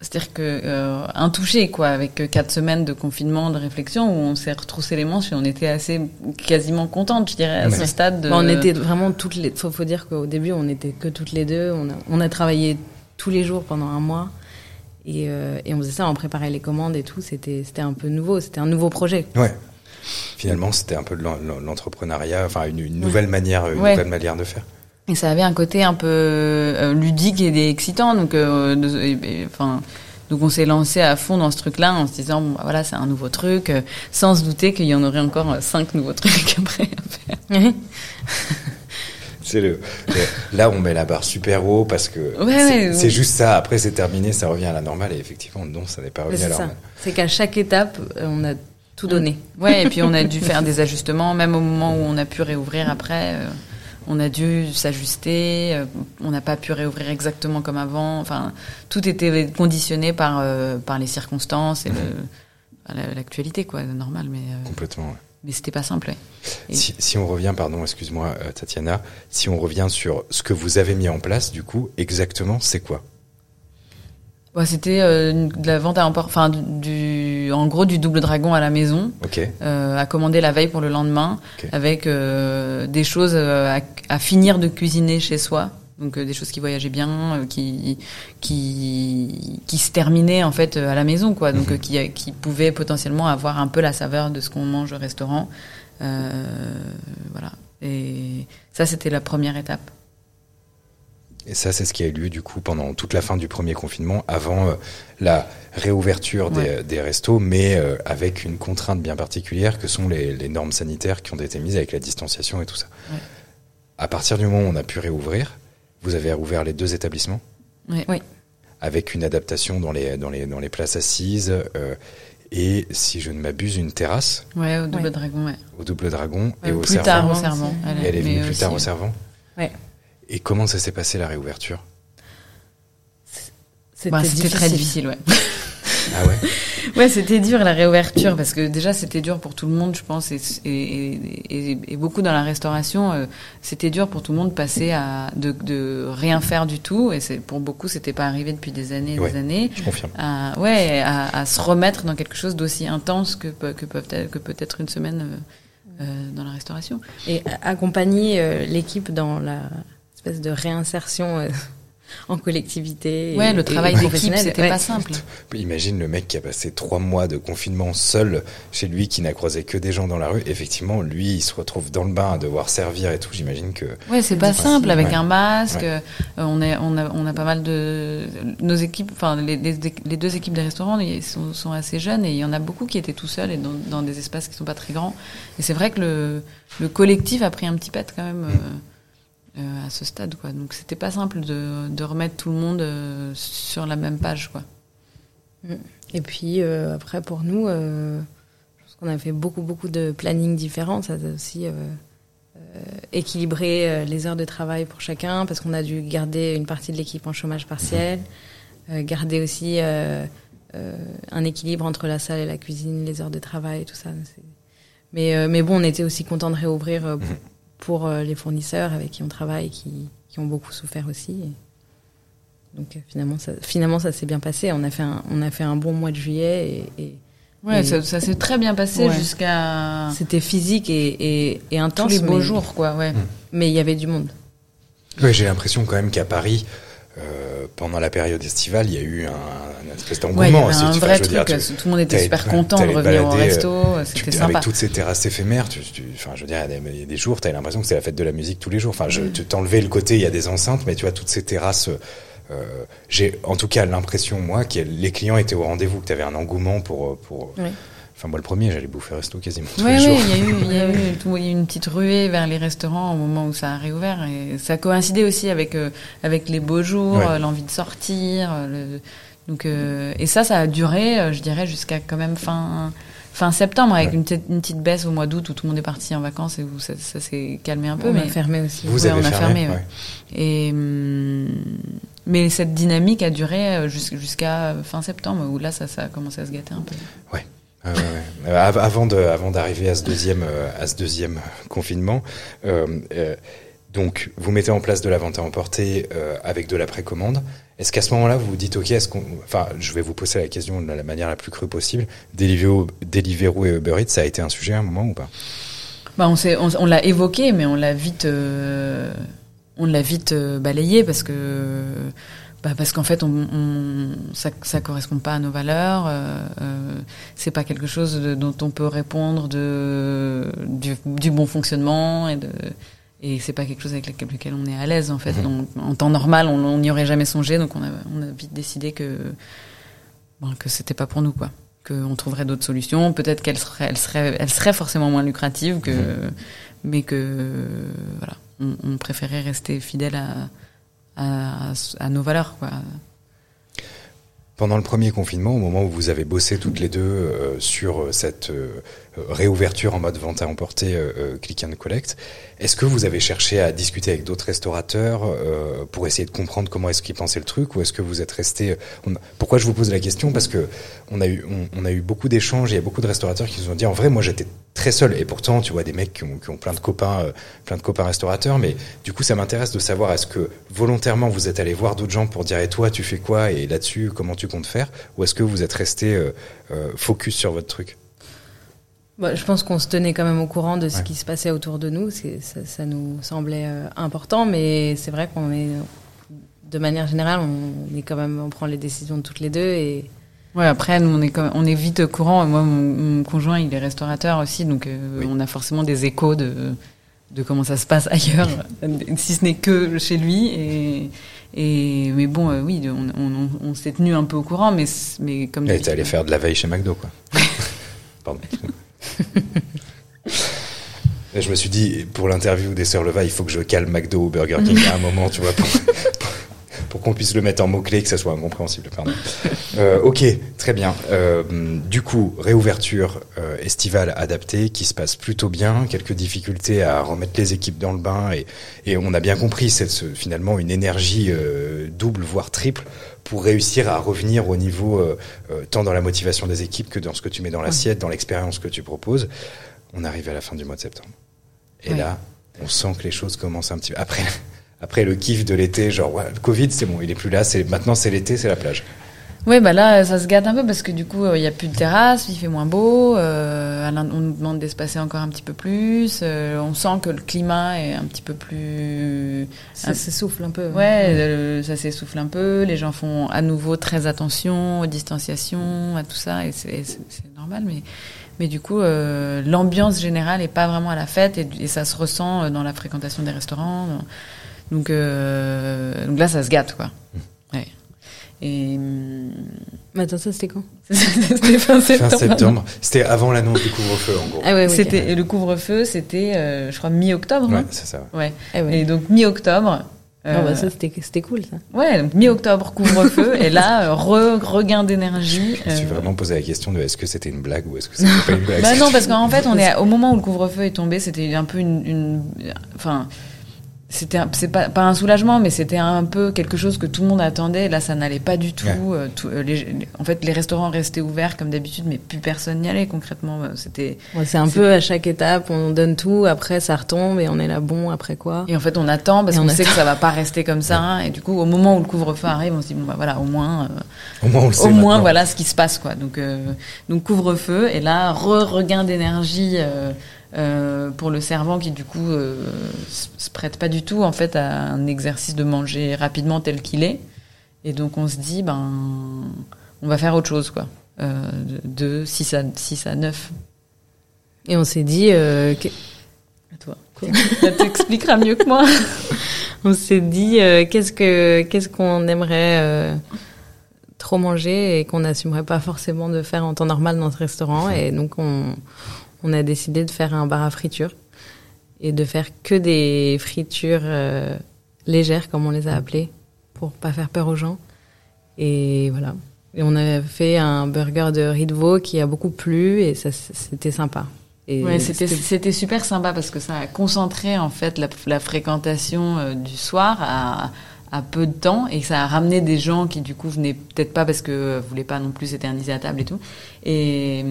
Speaker 3: c'est-à-dire que euh, intouchée quoi, avec quatre semaines de confinement, de réflexion où on s'est retroussé les manches et on était assez quasiment contente, je dirais, à
Speaker 1: Ouais.
Speaker 3: ce stade. De...
Speaker 2: bah, on était vraiment toutes les. Faut, faut dire qu'au début, on était que toutes les deux. On a, on a travaillé tous les jours pendant un mois. Et, euh, et on faisait ça, on préparait les commandes et tout. C'était, c'était un peu nouveau. C'était un nouveau projet.
Speaker 1: Ouais. Finalement, c'était un peu de l'en- l'en- l'entrepreneuriat, enfin une, une nouvelle manière, une
Speaker 3: Ouais.
Speaker 1: nouvelle manière de faire.
Speaker 3: Et ça avait un côté un peu euh, ludique et excitant, donc, euh, de- et- et- enfin, donc on s'est lancé à fond dans ce truc-là en se disant, bon, bah, voilà, c'est un nouveau truc, euh, sans se douter qu'il y en aurait encore euh, cinq nouveaux trucs après à faire.
Speaker 1: C'est le, le- là on met la barre super haut parce que
Speaker 3: Ouais,
Speaker 1: c'est
Speaker 3: ouais,
Speaker 1: juste ça. Après c'est terminé, ça revient à la normale et effectivement non, ça n'est pas revenu à la normale.
Speaker 2: C'est qu'à chaque étape, euh, on a tout donné.
Speaker 3: Ouais, et puis on a dû faire des ajustements, même au moment où on a pu réouvrir après. euh, on a dû s'ajuster, euh, on n'a pas pu réouvrir exactement comme avant. Enfin, tout était conditionné par euh, par les circonstances et la- l'actualité, quoi, normal. Mais
Speaker 1: Complètement. ouais.
Speaker 3: Mais c'était pas simple. ouais. Et-
Speaker 1: Si, si on revient, pardon, excuse-moi euh, Tatiana, si on revient sur ce que vous avez mis en place, du coup, exactement, c'est quoi?
Speaker 3: Ouais, c'était euh, de la vente à emport, enfin du, du- en gros du double dragon à la maison, euh, à commander la veille pour le lendemain, avec euh, des choses à, à finir de cuisiner chez soi. Donc euh, des choses qui voyageaient bien, euh, qui qui qui se terminaient en fait euh, à la maison quoi. Donc
Speaker 1: Mhm.
Speaker 3: qui qui pouvaient potentiellement avoir un peu la saveur de ce qu'on mange au restaurant. Voilà. Et ça c'était la première étape.
Speaker 1: Et ça, c'est ce qui a eu lieu du coup pendant toute la fin du premier confinement, avant euh, la réouverture des,
Speaker 3: Ouais.
Speaker 1: des restos, mais euh, avec une contrainte bien particulière que sont les, les normes sanitaires qui ont été mises avec la distanciation et tout ça.
Speaker 3: Ouais.
Speaker 1: À partir du moment où on a pu réouvrir, vous avez rouvert les deux établissements.
Speaker 2: Oui.
Speaker 1: avec une adaptation dans les, dans les, dans les places assises euh, et, si je ne m'abuse, une terrasse
Speaker 3: Ouais, au double
Speaker 2: Ouais.
Speaker 3: dragon, ouais.
Speaker 1: au double dragon et
Speaker 3: Ouais,
Speaker 1: au
Speaker 3: plus
Speaker 1: servant.
Speaker 3: tard au servant.
Speaker 1: Et elle est venue plus tard au servant.
Speaker 2: Ouais.
Speaker 1: Et comment ça s'est passé la réouverture?
Speaker 2: C'était
Speaker 3: Bah, c'était très
Speaker 2: difficile.
Speaker 3: difficile, ouais.
Speaker 1: Ah ouais?
Speaker 3: Ouais, c'était dur la réouverture parce que déjà c'était dur pour tout le monde, je pense, et, et, et, et beaucoup dans la restauration, euh, c'était dur pour tout le monde de passer à de, de rien faire du tout. Et c'est pour beaucoup, c'était pas arrivé depuis des années, et
Speaker 1: Ouais.
Speaker 3: des années.
Speaker 1: Je confirme.
Speaker 3: À, ouais, à, à se remettre dans quelque chose d'aussi intense que que peuvent être- que peut-être une semaine euh, euh, dans la restauration.
Speaker 2: Et a- accompagner euh, l'équipe dans la espèce de réinsertion euh, en collectivité. et-
Speaker 3: Ouais, le travail d'équipe,
Speaker 2: professionnel.
Speaker 3: c'était
Speaker 2: Ouais.
Speaker 3: pas simple.
Speaker 1: Imagine le mec qui a passé trois mois de confinement seul chez lui, qui n'a croisé que des gens dans la rue. Effectivement, lui, il se retrouve dans le bain à devoir servir et tout. J'imagine que
Speaker 3: Ouais, c'est pas simple avec
Speaker 1: Ouais.
Speaker 3: un masque.
Speaker 1: Ouais.
Speaker 3: euh, on est, on a, on a pas mal de nos équipes. Enfin, les, les, les deux équipes des restaurants ils sont, sont assez jeunes et il y en a beaucoup qui étaient tout seuls et dans, dans des espaces qui sont pas très grands. Et c'est vrai que le, le collectif a pris un petit pet quand même euh, euh, à ce stade, quoi. Donc c'était pas simple de, de remettre tout le monde euh, sur la même page, quoi.
Speaker 2: Et puis euh, après, pour nous, euh, je pense qu'on a fait beaucoup, beaucoup de planning différents. Ça a aussi euh, euh, équilibré euh, les heures de travail pour chacun, parce qu'on a dû garder une partie de l'équipe en chômage partiel, euh, garder aussi euh, euh, un équilibre entre la salle et la cuisine, les heures de travail, tout ça. Mais, euh, mais bon, on était aussi content de réouvrir euh,
Speaker 1: Mhm.
Speaker 2: Pour euh, les fournisseurs avec qui on travaille, qui, qui ont beaucoup souffert aussi. Et donc euh, finalement, ça, finalement, ça s'est bien passé. On a fait un, on a fait un bon mois de juillet et, et
Speaker 3: Ouais,
Speaker 2: Et-
Speaker 3: ça, ça s'est très bien passé
Speaker 2: Ouais.
Speaker 3: jusqu'à
Speaker 2: c'était physique et, et, et
Speaker 3: tous
Speaker 2: intense.
Speaker 3: les beaux
Speaker 2: mais,
Speaker 3: jours, quoi. Ouais.
Speaker 2: Mais il y avait du monde.
Speaker 1: Ouais, j'ai l'impression quand même qu'à Paris, euh, pendant la période estivale, il y a eu un, une espèce
Speaker 3: Ouais,
Speaker 1: d'engouement aussi.
Speaker 3: un
Speaker 1: tu
Speaker 3: vrai truc.
Speaker 1: dire, tu-
Speaker 3: tout le monde était super
Speaker 1: ouais,
Speaker 3: content de revenir au resto.
Speaker 1: euh,
Speaker 3: C'était sympa.
Speaker 1: Avec toutes ces terrasses éphémères, tu, tu- enfin, je veux dire, il y a des, jours, tu as l'impression que c'est la fête de la musique tous les jours. Enfin, je,
Speaker 3: Mm.
Speaker 1: tu t'enlevais le côté, il y a des enceintes, mais tu vois, toutes ces terrasses, euh, j'ai en tout cas l'impression, moi, que les clients étaient au rendez-vous, que tu avais un engouement pour, pour,
Speaker 2: Ouais.
Speaker 1: Enfin, moi, le premier, j'allais bouffer resto quasiment tous
Speaker 3: Oui,
Speaker 1: les
Speaker 3: oui,
Speaker 1: jours.
Speaker 3: il y a eu, il y a eu, tout- il y a eu une petite ruée vers les restaurants au moment où ça a réouvert et ça coïncidait aussi avec euh, avec les beaux jours,
Speaker 1: Ouais.
Speaker 3: euh, l'envie de sortir. euh, le- donc euh, et ça, ça a duré, je dirais, jusqu'à quand même fin fin septembre avec
Speaker 1: Ouais.
Speaker 3: une, petite, une petite baisse au mois d'août où tout le monde est parti en vacances et où ça, ça s'est calmé un peu.
Speaker 2: on
Speaker 3: mais
Speaker 2: a fermé aussi.
Speaker 1: Vous
Speaker 3: Ouais,
Speaker 1: avez
Speaker 3: on a
Speaker 1: fermé,
Speaker 3: fermé, ouais.
Speaker 1: ouais.
Speaker 3: et hum, mais cette dynamique a duré jus- jusqu'à fin septembre où là ça ça a commencé à se gâter un peu.
Speaker 1: Ouais, ouais. avant de, avant d'arriver à ce deuxième, à ce deuxième confinement, donc vous mettez en place de la vente à emporter avec de la précommande. Est-ce qu'à ce, moment-là, vous vous dites, OK, enfin, je vais vous poser la question de la manière la plus crue possible. Deliveroo, et Uber Eats, ça a été un sujet à un moment ou pas?
Speaker 3: Bah, on, on, on l'a évoqué, mais on l'a vite, euh, on l'a vite euh, balayé parce que, bah, parce qu'en fait, on, on, ça, ça correspond pas à nos valeurs. Euh, euh c'est pas quelque chose de, dont on peut répondre de du, du bon fonctionnement et de et c'est pas quelque chose avec lequel on est à l'aise en fait. Mhm. Donc, en temps normal, on n'y aurait jamais songé, donc on a, on a vite décidé que bon, que c'était pas pour nous quoi. Qu'on trouverait d'autres solutions. Peut-être qu'elle serait, elle serait, elle serait forcément moins lucrative que, mhm. mais que voilà, on, on, préférait rester fidèle à, à, nos valeurs.
Speaker 1: Pendant le premier confinement, au moment où vous avez bossé toutes les deux euh, sur cette euh, réouverture en mode vente à emporter, euh, click and collect, est-ce que vous avez cherché à discuter avec d'autres restaurateurs pour essayer de comprendre comment est-ce qu'ils pensaient le truc, ou est-ce que vous êtes resté Pourquoi je vous pose la question? Parce que on a eu on, a eu beaucoup d'échanges, il y a beaucoup de restaurateurs qui nous ont dit en vrai, moi j'étais très seul, et pourtant tu vois des mecs qui ont, qui ont plein de copains, plein de copains restaurateurs, mais du coup ça m'intéresse de savoir est-ce que volontairement vous êtes allé voir d'autres gens pour dire et toi tu fais quoi? Et là-dessus comment tu compte faire? Ou est-ce que vous êtes resté euh, euh, focus sur votre truc?
Speaker 2: Bah, je pense qu'on se tenait quand même au courant de ce qui se passait autour de nous. Ça, ça, nous semblait euh, important, mais c'est vrai qu'on est, de manière générale, on est quand même, on prend les décisions de toutes les deux et.
Speaker 3: Ouais, après, nous, on est, quand on est vite au courant. Moi, mon, conjoint, il est restaurateur aussi, donc on a forcément des échos de, de comment ça se passe ailleurs, si ce n'est que chez lui. Et, et mais bon, euh, oui, on, on, on s'est tenu un peu au courant, mais mais comme.
Speaker 1: Elle était allé faire de la veille chez McDo, quoi. Pardon. Je me suis dit, pour l'interview des Sœurs Leva, il faut que je calme McDo ou Burger King à un moment, tu vois, pour, qu'on puisse le mettre en mots-clés, que ça soit incompréhensible. Pardon. Euh, ok, très bien. Euh, du coup, réouverture euh, estivale adaptée qui se passe plutôt bien, quelques difficultés à remettre les équipes dans le bain et, et on a bien compris, c'est finalement une énergie double, voire triple pour réussir à revenir au niveau euh, euh, tant dans la motivation des équipes que dans ce que tu mets dans l'assiette, dans l'expérience que tu proposes. On arrive à la fin du mois de septembre. Et là, on sent que les choses commencent un petit peu. Après, après le kiff de l'été, genre, ouais, le Covid, c'est bon, il est plus là, c'est, maintenant c'est l'été, c'est la plage.
Speaker 3: Oui, bah là, ça se gâte un peu parce que du coup, il n'y a plus de terrasse, il fait moins beau, euh, on nous demande d'espacer encore un petit peu plus, euh, on sent que le climat est un petit peu plus...
Speaker 2: Ça s'essouffle un peu.
Speaker 3: Ouais, ça s'essouffle un peu, les gens font à nouveau très attention aux distanciations, à tout ça, et c'est normal, mais... Mais du coup, euh, l'ambiance générale est pas vraiment à la fête et, et, ça se ressent dans la fréquentation des restaurants. Donc, euh, donc là, ça se gâte, quoi. Et.
Speaker 2: Mais attends, ça c'était quand?
Speaker 3: C'était fin septembre. Fin septembre.
Speaker 1: C'était avant l'annonce du couvre-feu, en gros.
Speaker 3: Ah ouais, c'était le couvre-feu, c'était, euh, je crois, mi-octobre.
Speaker 1: Ouais, c'est ça.
Speaker 3: Ouais. Ah ouais. Et donc mi-octobre.
Speaker 2: Euh, bah ça c'était cool ça.
Speaker 3: Ouais, donc mi-octobre couvre-feu et là re, regain d'énergie.
Speaker 1: Je me suis vraiment posé la question de est-ce que c'était une blague ou est-ce que c'était pas une blague?
Speaker 3: bah non parce qu'en fait on est au moment où le couvre-feu est tombé, c'était un peu une, une enfin c'était c'est pas, pas un soulagement mais c'était un peu quelque chose que tout le monde attendait. Là ça n'allait pas du tout, ouais. euh, tout euh, les, en fait les restaurants restaient ouverts comme d'habitude mais plus personne n'y allait concrètement. Euh, c'était
Speaker 2: ouais, c'est un peu à chaque étape on donne tout après ça retombe et on est là bon après quoi?
Speaker 3: Et en fait on attend parce qu'on sait que ça va pas rester comme ça hein, et du coup au moment où le couvre-feu arrive on se dit bon bah voilà au moins
Speaker 1: euh, au moins, on le
Speaker 3: au moins voilà ce qui se passe quoi. Donc euh, donc couvre-feu et là re regain d'énergie euh, pour le servant qui du coup euh, se prête pas du tout en fait à un exercice de manger rapidement tel qu'il est. Et donc on se dit ben on va faire autre chose quoi. Euh, de 6 à 6 à 9
Speaker 2: et on s'est dit euh, que...
Speaker 3: à toi. Ça t'expliquera mieux que moi.
Speaker 2: On s'est dit euh, qu'est-ce que qu'est-ce qu'on aimerait euh, trop manger et qu'on n'assumerait pas forcément de faire en temps normal dans ce restaurant. Et donc on on a décidé de faire un bar à friture et de faire que des fritures euh, légères, comme on les a appelées, pour pas faire peur aux gens. Et voilà. Et on a fait un burger de riz de veau qui a beaucoup plu et ça c'était sympa.
Speaker 3: Ouais, c'était c'était super sympa parce que ça a concentré en fait la, la fréquentation euh, du soir à à peu de temps et ça a ramené des gens qui du coup venaient peut-être pas parce que voulaient pas non plus s'éterniser à table et tout et,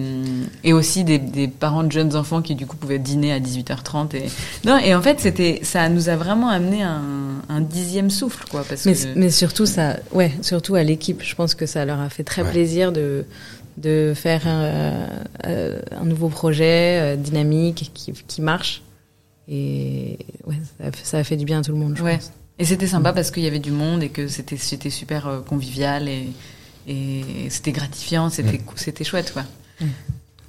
Speaker 3: et aussi des, des, parents de jeunes enfants qui du coup pouvaient dîner à 18h30 et non et en fait c'était ça nous a vraiment amené un, un dixième souffle quoi parce
Speaker 2: mais,
Speaker 3: que
Speaker 2: mais surtout ça ouais surtout à l'équipe je pense que ça leur a fait très
Speaker 1: Ouais.
Speaker 2: plaisir de de faire un, euh, un nouveau projet euh, dynamique qui, qui marche et ouais ça a, fait, ça a fait du bien à tout le monde je
Speaker 3: Ouais.
Speaker 2: pense
Speaker 3: Et c'était sympa parce qu'il y avait du monde et que c'était c'était super euh, convivial et, et c'était gratifiant, c'était c'était chouette quoi.
Speaker 2: Mm.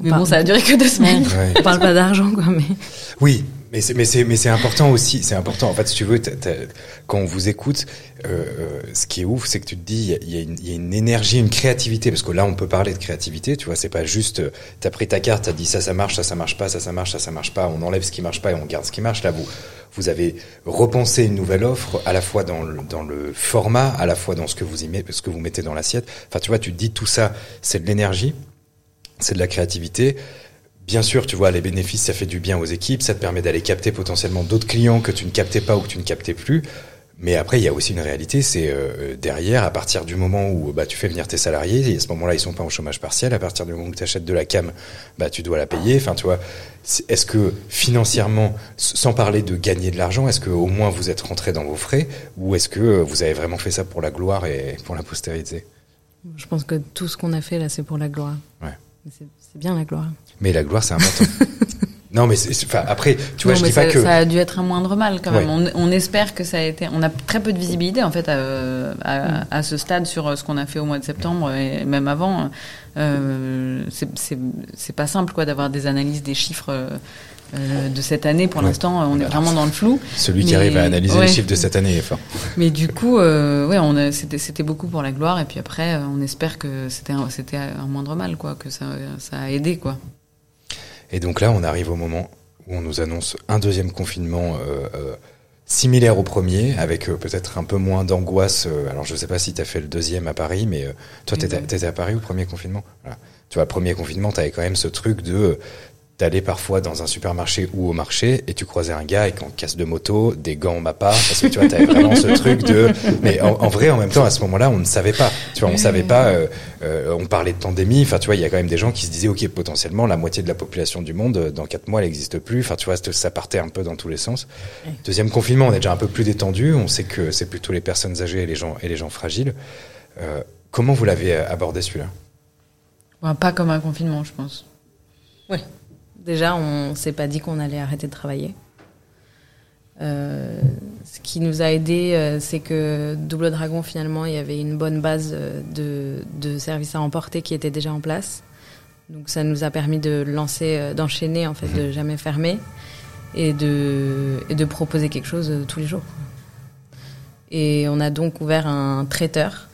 Speaker 3: Mais bon, ça a duré que deux semaines.
Speaker 1: Ouais.
Speaker 2: on parle pas d'argent quoi mais
Speaker 1: Oui, mais c'est mais c'est mais c'est important aussi. C'est important. En fait, si tu veux, t'as- t'as- quand on vous écoute, euh, euh, ce qui est ouf, c'est que tu te dis, il y y, y a une énergie, une créativité, parce que là, on peut parler de créativité. Tu vois, c'est pas juste, euh, t'as pris ta carte, t'as dit ça, ça marche, ça, ça marche pas, ça, ça marche, ça, ça marche pas. On enlève ce qui marche pas et on garde ce qui marche. Là, vous vous avez repensé une nouvelle offre, à la fois dans le, dans le format, à la fois dans ce que vous y mettez, ce que vous mettez dans l'assiette. Enfin, tu vois, tu te dis tout ça, c'est de l'énergie, c'est de la créativité. Bien sûr, tu vois, les bénéfices, ça fait du bien aux équipes, ça te permet d'aller capter potentiellement d'autres clients que tu ne captais pas ou que tu ne captais plus. Mais après, il y a aussi une réalité, c'est euh, derrière, à partir du moment où bah, tu fais venir tes salariés, et à ce moment-là, ils sont pas en chômage partiel, à partir du moment où tu achètes de la cam, bah, tu dois la payer. Enfin, tu vois, est-ce que financièrement, sans parler de gagner de l'argent, est-ce que au moins vous êtes rentré dans vos frais, ou est-ce que euh, vous avez vraiment fait ça pour la gloire et pour la postérité?
Speaker 2: Je pense que tout ce qu'on a fait là c'est pour la gloire
Speaker 1: Ouais.
Speaker 2: C'est bien la gloire
Speaker 1: Mais la gloire, c'est important. non, mais c'est- enfin, après, tu vois,
Speaker 3: Non,
Speaker 1: je dis pas
Speaker 3: ça,
Speaker 1: que.
Speaker 3: ça a dû être un moindre mal quand même.
Speaker 1: Ouais.
Speaker 3: On, on espère que ça a été. On a très peu de visibilité en fait à, à, à ce stade sur euh, ce qu'on a fait au mois de septembre et même avant. Euh, c'est- pas simple quoi d'avoir des analyses des chiffres euh, euh, de cette année. Pour
Speaker 1: Ouais.
Speaker 3: l'instant, on est
Speaker 1: Voilà.
Speaker 3: vraiment dans le flou.
Speaker 1: Celui qui arrive à analyser
Speaker 3: ouais.
Speaker 1: les chiffres de cette année est fort.
Speaker 3: Mais du coup, euh, ouais, on c'était beaucoup pour la gloire et puis après, euh, on espère que c'était un, un moindre mal quoi, que ça ça a aidé quoi.
Speaker 1: Et donc là, on arrive au moment où on nous annonce un deuxième confinement euh, euh, similaire au premier, avec euh, peut-être un peu moins d'angoisse. euh, alors, je sais pas si tu as fait le deuxième à Paris, mais euh, toi, t'étais
Speaker 3: Mhm.
Speaker 1: étais à Paris au premier confinement voilà. Tu vois, le premier confinement, tu avais quand même ce truc de... T'allais parfois dans un supermarché ou au marché et tu croisais un gars avec en casse de moto, des gants Mappa, parce que tu vois, t'avais vraiment ce truc de. Mais en, en vrai, en même temps, à ce moment-là, on ne savait pas. Tu vois, on savait pas. euh, euh, on parlait de pandémie. Enfin, tu vois, il y a quand même des gens qui se disaient, ok, potentiellement, la moitié de la population du monde, euh, dans quatre mois, elle n'existe plus. Enfin, tu vois, ça partait un peu dans tous les sens. Deuxième confinement, on est déjà un peu plus détendu. On sait que c'est plutôt les personnes âgées et les gens et les gens fragiles. Euh, comment vous l'avez abordé celui-là?
Speaker 3: Ouais, pas comme un confinement, je pense.
Speaker 2: Déjà, on s'est pas dit qu'on allait arrêter de travailler. Euh, ce qui nous a aidé, euh, c'est que Double Dragon, finalement, il y avait une bonne base euh, de, de services à emporter qui était déjà en place. Donc, ça nous a permis de lancer, d'enchaîner, en fait, de jamais fermer et de, et de proposer quelque chose tous les jours. Et on a donc ouvert un traiteur.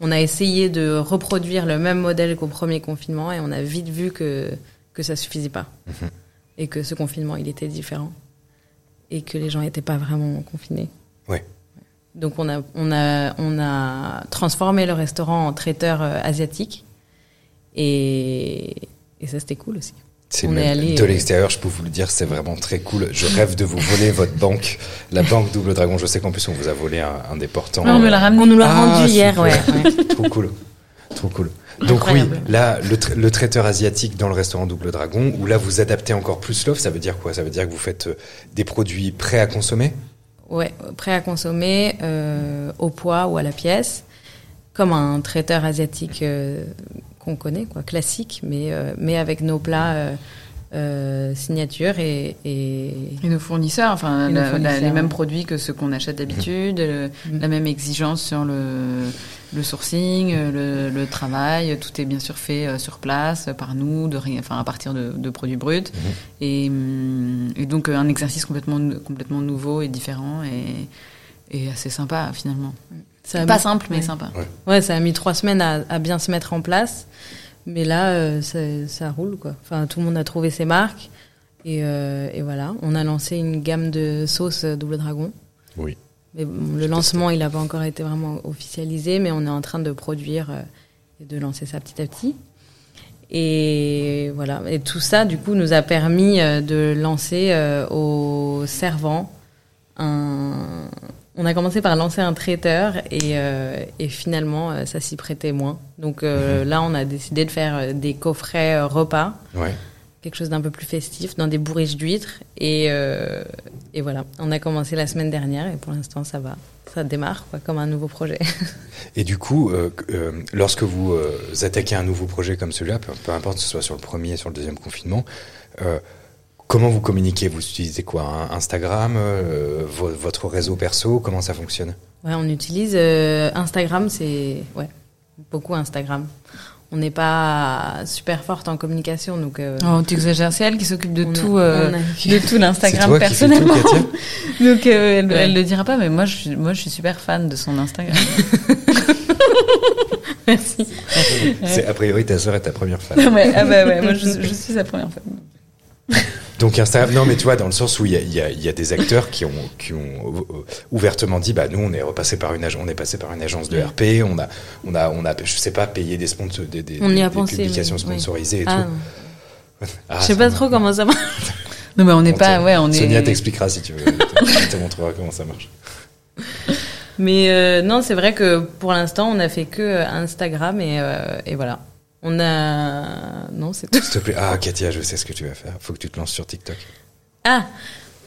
Speaker 2: On a essayé de reproduire le même modèle qu'au premier confinement et on a vite vu que, que ça suffisait pas.
Speaker 1: Mhm.
Speaker 2: Et que ce confinement, il était différent. Et que les gens n'étaient pas vraiment confinés.
Speaker 1: Ouais.
Speaker 2: Donc on a, on, a, on a transformé le restaurant en traiteur euh, asiatique. Et, et ça, c'était cool aussi.
Speaker 1: C'est
Speaker 2: On
Speaker 1: même-
Speaker 2: est allé,
Speaker 1: de
Speaker 2: euh,
Speaker 1: l'extérieur, je peux vous le dire, c'est vraiment très cool. Je rêve de vous voler votre banque, la banque Double Dragon. Je sais qu'en plus on vous a volé un, un des portants.
Speaker 3: Ouais, on me l'a ramené.
Speaker 2: On nous l'a
Speaker 1: Ah,
Speaker 2: rendu hier, ouais. ouais.
Speaker 1: Trop cool. Trop cool. Donc oui, là, le, tra- le traiteur asiatique dans le restaurant Double Dragon, où là vous adaptez encore plus l'offre, ça veut dire quoi? Ça veut dire que vous faites euh, des produits prêts à consommer?
Speaker 2: Ouais, prêt à consommer euh, au poids ou à la pièce, comme un traiteur asiatique euh, qu'on connaît, quoi, classique, mais euh, mais avec nos plats euh, signature et, et
Speaker 3: Et nos fournisseurs, enfin,
Speaker 2: Et nos
Speaker 3: la- la-
Speaker 2: fournisseurs,
Speaker 3: les mêmes produits que ceux qu'on achète d'habitude,
Speaker 2: Mhm.
Speaker 3: la même exigence sur le, le sourcing, le, le travail, tout est bien sûr fait euh, sur place par nous, de rien, enfin à partir de, de produits bruts, et, hum, et donc euh, un exercice complètement complètement nouveau et différent et, et assez sympa finalement.
Speaker 2: ça
Speaker 3: Pas
Speaker 2: mis-
Speaker 3: simple mais
Speaker 2: ouais.
Speaker 3: sympa.
Speaker 2: Ouais, ça a mis trois semaines à, à bien se mettre en place, mais là, euh, ça, ça roule quoi. Enfin, tout le monde a trouvé ses marques et, euh, et voilà. On a lancé une gamme de sauces euh, Double Dragon.
Speaker 1: Oui.
Speaker 2: Mais bon, le lancement, il n'a pas encore été vraiment officialisé, mais on est en train de produire euh, et de lancer ça petit à petit. Et voilà. Et tout ça, du coup, nous a permis de lancer aux servants un, on a commencé par lancer un traiteur et, euh, et finalement euh, ça s'y prêtait moins. Donc euh, là on a décidé de faire des coffrets repas,
Speaker 1: Ouais.
Speaker 2: quelque chose d'un peu plus festif, dans des bourriches d'huîtres et, euh, et voilà. On a commencé la semaine dernière et pour l'instant ça va, ça démarre quoi, comme un nouveau projet.
Speaker 1: Et du coup, lorsque vous attaquez un nouveau projet comme celui-là, peu, peu importe que ce soit sur le premier, sur le deuxième confinement, comment vous communiquez? Vous utilisez quoi? Instagram, euh, vo- votre réseau perso? Comment ça fonctionne?
Speaker 2: Ouais, on utilise euh, Instagram, c'est ouais beaucoup Instagram. On n'est pas super forte en communication donc. euh,
Speaker 3: Oh, tu exagères, c'est elle qui s'occupe de
Speaker 2: a-
Speaker 3: tout, euh, de tout l'Instagram
Speaker 1: tout,
Speaker 3: personnellement. Donc euh, elle,
Speaker 2: Ouais.
Speaker 3: elle le dira pas, mais moi je suis, moi je suis super fan de son Instagram.
Speaker 2: Merci.
Speaker 1: C'est a priori ta sœur est ta première fan.
Speaker 3: ouais, ah bah ouais, moi je, je suis sa première fan.
Speaker 1: Donc Instagram, non mais tu vois dans le sens où il y a, il y a- il y a des acteurs qui ont qui ont euh, ouvertement dit bah nous on est repassé par une agence, on est passé par une agence de RP, on a on a on a je sais pas payé des sponsors des, des,
Speaker 2: On y a
Speaker 1: des
Speaker 2: pensé,
Speaker 1: publications
Speaker 2: oui.
Speaker 1: sponsorisées et
Speaker 2: Ah,
Speaker 1: tout. Ah,
Speaker 2: je sais pas trop comment ça marche.
Speaker 3: Non mais on n'est pas, ouais, on est.
Speaker 1: Sonia t'expliquera si tu veux. Elle te montrera comment ça marche.
Speaker 2: Mais euh, non, c'est vrai que pour l'instant, on a fait que euh, Instagram et, euh, et voilà. On a non, c'est tout.
Speaker 1: S'il te plaît. Ah Katia, je sais ce que tu vas faire. Faut que tu te lances sur TikTok.
Speaker 2: Ah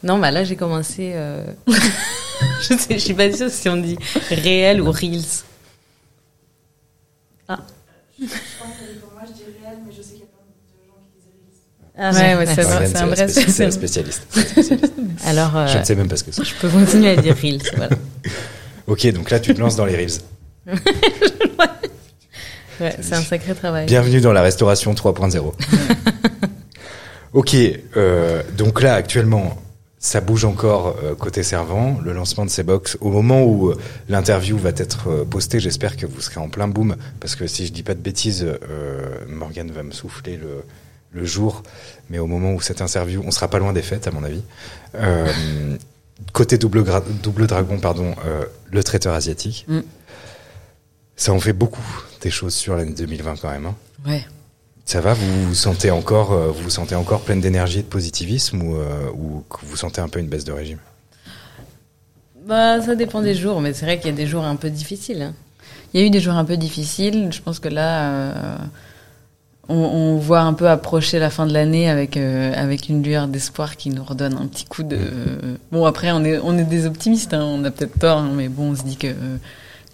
Speaker 2: non, bah là j'ai commencé. euh, je sais, je suis pas sûre si on dit réel ou reels. Ah. Ah,
Speaker 3: Ouais, ouais, c'est vrai,
Speaker 1: Marianne,
Speaker 3: c'est un vrai spécialiste.
Speaker 1: spécialiste. Spécialiste.
Speaker 2: Alors, euh,
Speaker 1: Je ne sais même pas ce que c'est.
Speaker 2: je peux continuer à dire reels. Voilà.
Speaker 1: Ok, donc là tu te lances dans les reels.
Speaker 2: Ouais, c'est un sacré travail.
Speaker 1: Bienvenue dans la restauration 3.0. ok, euh, donc là actuellement, ça bouge encore euh, côté servant, le lancement de ces box. Au moment où euh, l'interview va être euh, postée, j'espère que vous serez en plein boom, parce que si je dis pas de bêtises, Morgane va me souffler le, le jour, mais au moment où cette interview, on sera pas loin des fêtes à mon avis. Côté double, double dragon, pardon, le traiteur asiatique.
Speaker 3: Mm.
Speaker 1: Ça en fait beaucoup des choses sur l'année 2020 quand même. hein.
Speaker 3: Ouais.
Speaker 1: Ça va, vous vous sentez encore, euh, vous vous sentez encore pleine d'énergie et de positivisme ou, euh, ou vous sentez un peu une baisse de régime?
Speaker 2: Bah, ça dépend des jours, mais c'est vrai qu'il y a des jours un peu difficiles. hein.
Speaker 3: Il y a eu des jours un peu difficiles. Je pense que là, euh, on, on voit un peu approcher la fin de l'année avec avec une lueur d'espoir qui nous redonne un petit coup de. Bon après, on est on est des optimistes. hein, on a peut-être tort, hein, mais bon, on se dit que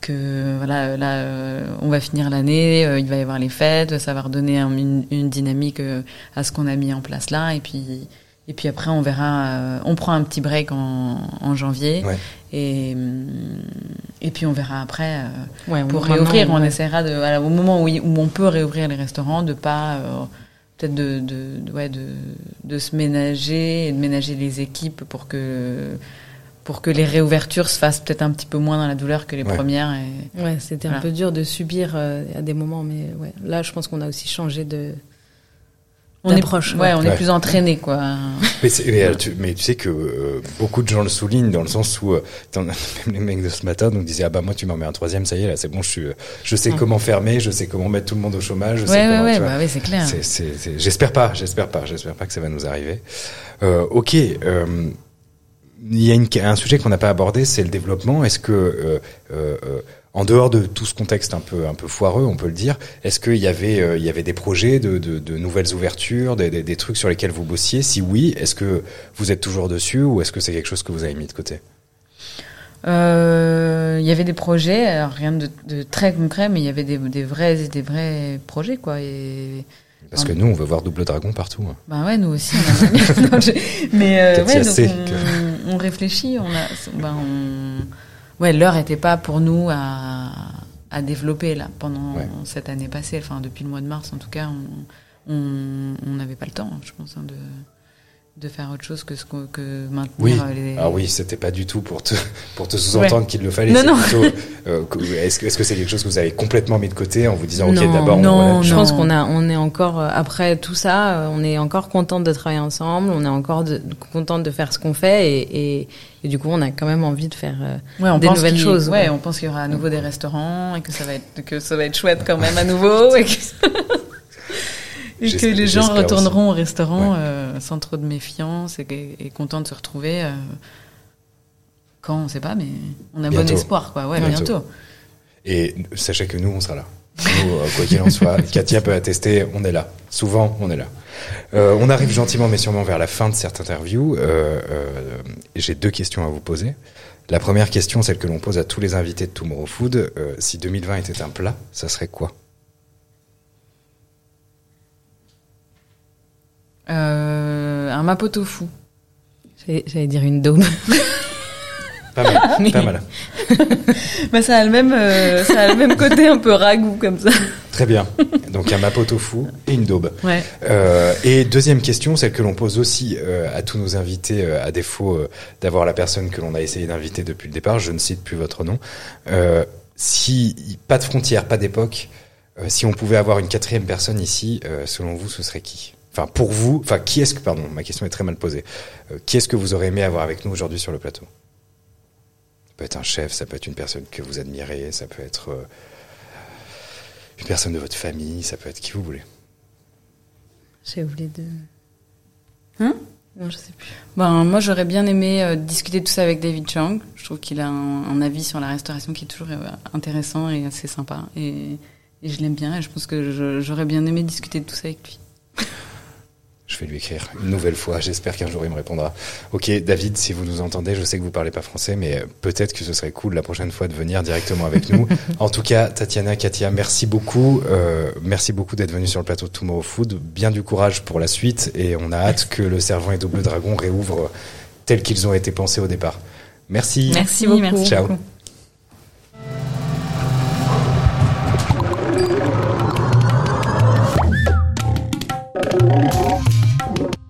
Speaker 3: que voilà, là, euh, on va finir l'année. euh, il va y avoir les fêtes. Ça va redonner un- une, une dynamique euh, à ce qu'on a mis en place là. Et puis et puis après, on verra. euh, on prend un petit break en, en janvier.
Speaker 1: Ouais.
Speaker 3: Et, et puis on verra après euh,
Speaker 2: Ouais,
Speaker 3: pour réouvrir. On
Speaker 2: ouais.
Speaker 3: essaiera de, voilà, au moment où, où on peut réouvrir les restaurants, de pas euh, peut-être de, de, de- ouais, de, de se ménager et de ménager les équipes pour que pour que les réouvertures se fassent peut-être un petit peu moins dans la douleur que les
Speaker 1: Ouais.
Speaker 3: premières. Et...
Speaker 2: Ouais, c'était un peu dur de subir euh, à des moments, mais ouais. Là, je pense qu'on a aussi changé de.
Speaker 3: On est,
Speaker 2: D'approche,
Speaker 3: ouais,
Speaker 2: ouais.
Speaker 3: on est
Speaker 1: Ouais.
Speaker 3: plus entraîné quoi.
Speaker 1: mais, c'est- mais, euh, tu, mais tu sais que euh, beaucoup de gens le soulignent dans le sens où euh, même les mecs de ce matin nous disaient ah bah moi tu m'en mets un troisième ça y est là c'est bon je suis je sais
Speaker 2: Ouais.
Speaker 1: comment fermer je sais comment mettre tout le monde au chômage je sais
Speaker 3: Ouais, ouais,
Speaker 1: comment,
Speaker 3: ouais,
Speaker 1: tu vois.
Speaker 3: bah oui, c'est clair.
Speaker 1: J'espère pas, j'espère pas, j'espère pas que ça va nous arriver. Euh, ok, euh, il y a un sujet qu'on n'a pas abordé, c'est le développement. Est-ce que, euh, euh, euh, en dehors de tout ce contexte un peu un peu foireux, on peut le dire, est-ce qu'il y avait euh, il y avait des projets de, de, de nouvelles ouvertures, des, des, trucs sur lesquels vous bossiez? Si oui, est-ce que vous êtes toujours dessus ou est-ce que c'est quelque chose que vous avez mis de côté?
Speaker 3: Euh, Il y avait des projets, rien de, de très concret, mais il y avait des, des vrais des vrais projets quoi. Et
Speaker 1: Parce que nous, on veut voir Double Dragon partout. hein.
Speaker 3: Ben ouais, nous aussi. On aimerait bien. Non, je- Mais euh, ouais, donc on, on réfléchit. On a, ben on, ouais, l'heure était pas pour nous à, à développer là pendant
Speaker 1: Ouais.
Speaker 3: cette année passée. Enfin, depuis le mois de mars, en tout cas, on n'avait pas le temps, je pense, hein, de de faire autre chose que ce qu'on- que maintenir
Speaker 1: Oui.
Speaker 3: euh, les.
Speaker 1: Ah oui, c'était pas du tout pour te pour te sous-entendre qu'il le fallait.
Speaker 3: Non, non.
Speaker 1: plutôt, euh, Est-ce que est-ce que c'est quelque chose que vous avez complètement mis de côté en vous disant ok
Speaker 2: non,
Speaker 1: d'abord on
Speaker 2: non, je
Speaker 3: non.
Speaker 2: pense qu'on a, on est encore euh, après tout ça, on est encore contente de travailler ensemble, on est encore contente de faire ce qu'on fait et, et, et du coup, on a quand même envie de faire. euh,
Speaker 3: Ouais, on
Speaker 2: des
Speaker 3: pense
Speaker 2: nouvelles
Speaker 3: qu'il-
Speaker 2: choses,
Speaker 3: Ouais,
Speaker 2: ouais.
Speaker 3: on pense qu'il y aura à nouveau des restaurants et que ça va être que ça va être chouette quand même à nouveau et que, et que les gens retourneront au restaurant
Speaker 1: Ouais.
Speaker 3: euh, sans trop de méfiance et, et, et contents de se retrouver. euh. Quand, on sait pas, mais on a
Speaker 1: Bientôt.
Speaker 3: bon espoir, quoi. Ouais,
Speaker 1: Bientôt.
Speaker 3: bientôt.
Speaker 1: Et sachez que nous, on sera là. Nous, euh, quoi qu'il en soit, Katia peut attester, on est là. Souvent, on est là. Euh, on arrive gentiment mais sûrement vers la fin de cette interview. J'ai deux questions à vous poser. La première question, celle que l'on pose à tous les invités de Tomorrow Food, si 2020 était un plat, ça serait quoi?
Speaker 3: Euh, un mapoto fou.
Speaker 2: J'allais dire une daube.
Speaker 1: Pas mal, pas mal.
Speaker 3: Bah, ça a le même, euh, ça a le même côté un peu ragoût comme ça.
Speaker 1: Très bien. Donc un mapo tofu et une daube.
Speaker 3: Ouais.
Speaker 1: Euh, et deuxième question, celle que l'on pose aussi euh, à tous nos invités, euh, à défaut euh, d'avoir la personne que l'on a essayé d'inviter depuis le départ, je ne cite plus votre nom. Euh, si pas de frontières, pas d'époque, euh, si on pouvait avoir une quatrième personne ici, euh, selon vous, ce serait qui? Enfin, pour vous, enfin, qui est-ce que, pardon, ma question est très mal posée. Euh, qui est-ce que vous aurez aimé avoir avec nous aujourd'hui sur le plateau? Ça peut être un chef, ça peut être une personne que vous admirez, ça peut être euh, une personne de votre famille, ça peut être qui vous voulez.
Speaker 2: J'ai oublié de.
Speaker 3: Hein?
Speaker 2: Non, je sais plus.
Speaker 3: Ben, moi, j'aurais bien aimé euh, discuter de tout ça avec David Chang. Je trouve qu'il a un, un avis sur la restauration qui est toujours intéressant et assez sympa. Et, et je l'aime bien et je pense que j'aurais bien aimé discuter de tout ça avec lui.
Speaker 1: Je vais lui écrire une nouvelle fois. J'espère qu'un jour il me répondra. Ok, David, si vous nous entendez, je sais que vous parlez pas français, mais euh, peut-être que ce serait cool la prochaine fois de venir directement avec nous. en tout cas, Tatiana, Katia, merci beaucoup. Euh, merci beaucoup d'être venu sur le plateau de Tomorrow Food. Bien du courage pour la suite et on a hâte que le Servant et Double Dragon réouvrent tels qu'ils ont été pensés au départ. Merci.
Speaker 2: Merci beaucoup.
Speaker 3: Merci
Speaker 1: Ciao.
Speaker 3: beaucoup.